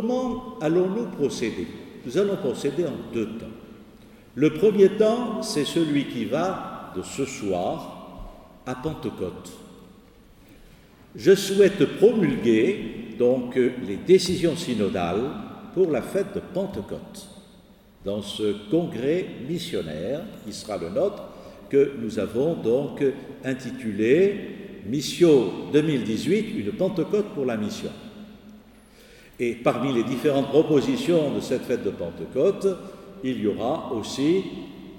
comment allons-nous procéder? Nous allons procéder en deux temps. Le premier temps, c'est celui qui va de ce soir à Pentecôte. Je souhaite promulguer donc les décisions synodales pour la fête de Pentecôte dans ce congrès missionnaire qui sera le nôtre que nous avons donc intitulé Mission 2018, une Pentecôte pour la mission. Et parmi les différentes propositions de cette fête de Pentecôte, il y aura aussi,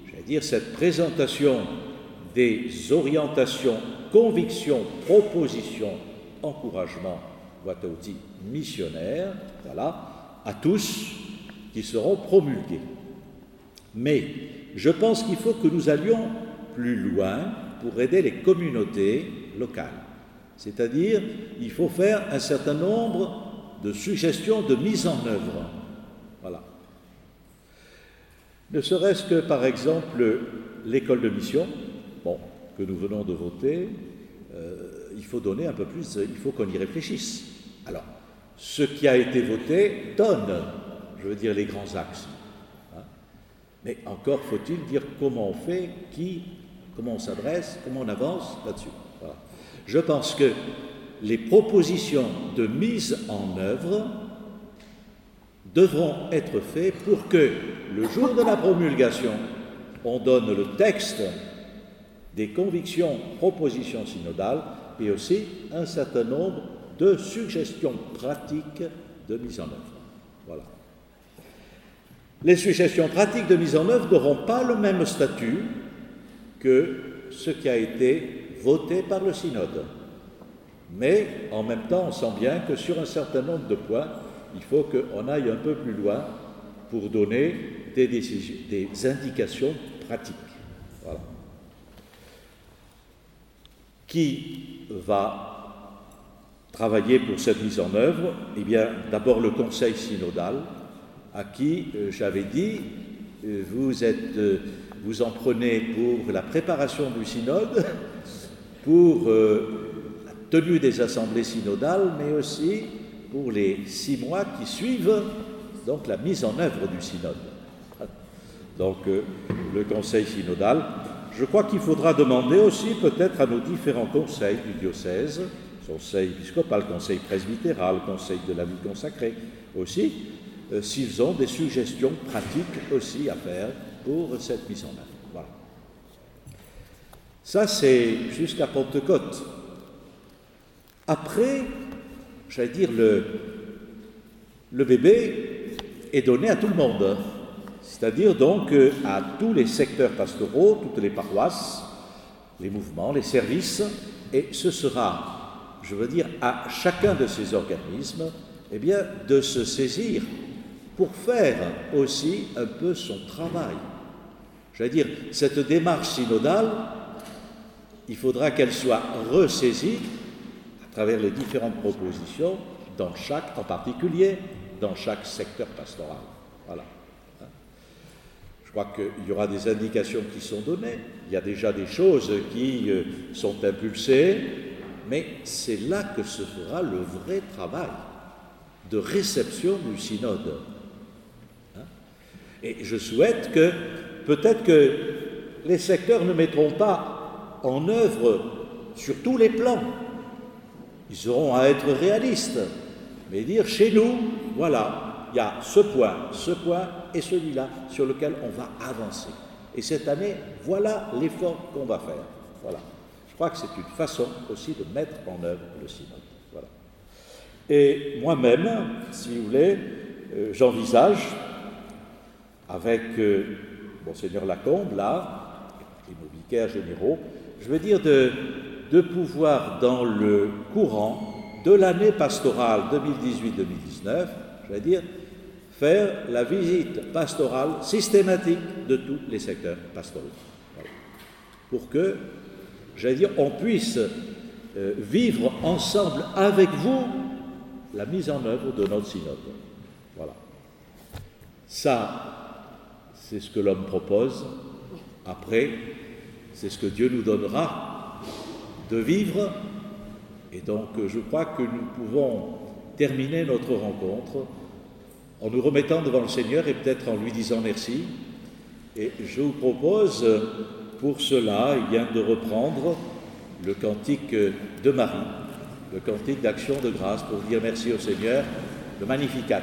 j'allais dire, cette présentation des orientations, convictions, propositions, encouragements, outils missionnaires, voilà, à tous qui seront promulgués. Mais je pense qu'il faut que nous allions plus loin pour aider les communautés locales. C'est-à-dire, il faut faire un certain nombre de suggestions de mise en œuvre. Voilà. Ne serait-ce que, par exemple, l'école de mission, bon, que nous venons de voter, euh, il faut donner un peu plus, il faut qu'on y réfléchisse. Alors, ce qui a été voté donne, je veux dire, les grands axes. Hein. Mais encore faut-il dire comment on fait, qui, comment on s'adresse, comment on avance là-dessus. Je pense que les propositions de mise en œuvre devront être faites pour que le jour de la promulgation, on donne le texte des convictions, propositions synodales et aussi un certain nombre de suggestions pratiques de mise en œuvre. Voilà. Les suggestions pratiques de mise en œuvre n'auront pas le même statut que ce qui a été voté par le synode. Mais en même temps, on sent bien que sur un certain nombre de points, il faut qu'on aille un peu plus loin pour donner des, des indications pratiques. Qui va travailler pour cette mise en œuvre? Eh bien, d'abord le Conseil synodal, à qui euh, j'avais dit, euh, vous, êtes, euh, vous en prenez pour la préparation du synode, pour tenue des assemblées synodales, mais aussi pour les six mois qui suivent donc la mise en œuvre du synode. Donc euh, le conseil synodal, je crois qu'il faudra demander aussi peut-être à nos différents conseils du diocèse, conseil épiscopal, conseil presbytéral, conseil de la vie consacrée aussi, euh, s'ils ont des suggestions pratiques aussi à faire pour cette mise en œuvre. Voilà. Ça, c'est jusqu'à Pentecôte. Après, j'allais dire, le, le bébé est donné à tout le monde, c'est-à-dire donc euh, à tous les secteurs pastoraux, toutes les paroisses, les mouvements, les services, et ce sera, je veux dire, à chacun de ces organismes, eh bien, de se saisir pour faire aussi un peu son travail. J'allais dire, cette démarche synodale, il faudra qu'elle soit ressaisie travers les différentes propositions dans chaque, en particulier dans chaque secteur pastoral. Voilà. Je crois qu'il y aura des indications qui sont données, il y a déjà des choses qui euh, sont impulsées, mais c'est là que se fera le vrai travail de réception du synode. Hein. Et je souhaite que peut-être que les secteurs ne mettront pas en œuvre sur tous les plans ils auront à être réalistes, mais dire chez nous, voilà, il y a ce point, ce point et celui-là sur lequel on va avancer. Et cette année, voilà l'effort qu'on va faire. Voilà. Je crois que c'est une façon aussi de mettre en œuvre le synode. Voilà. Et moi-même, si vous voulez, euh, j'envisage, avec euh, Monseigneur Lacombe, là, et nos vicaires généraux, je veux dire de pouvoir, dans le courant de l'année pastorale 2018-2019, je vais dire, faire la visite pastorale systématique de tous les secteurs pastoraux. Pour que, j'allais dire, on puisse euh, vivre ensemble avec vous la mise en œuvre de notre synode. Voilà. Ça, c'est ce que l'homme propose. Après, c'est ce que Dieu nous donnera de vivre. Et donc je crois que nous pouvons terminer notre rencontre en nous remettant devant le Seigneur et peut-être en lui disant merci. Et je vous propose pour cela eh bien, de reprendre le cantique de Marie, le cantique d'action de grâce pour dire merci au Seigneur, le Magnificat.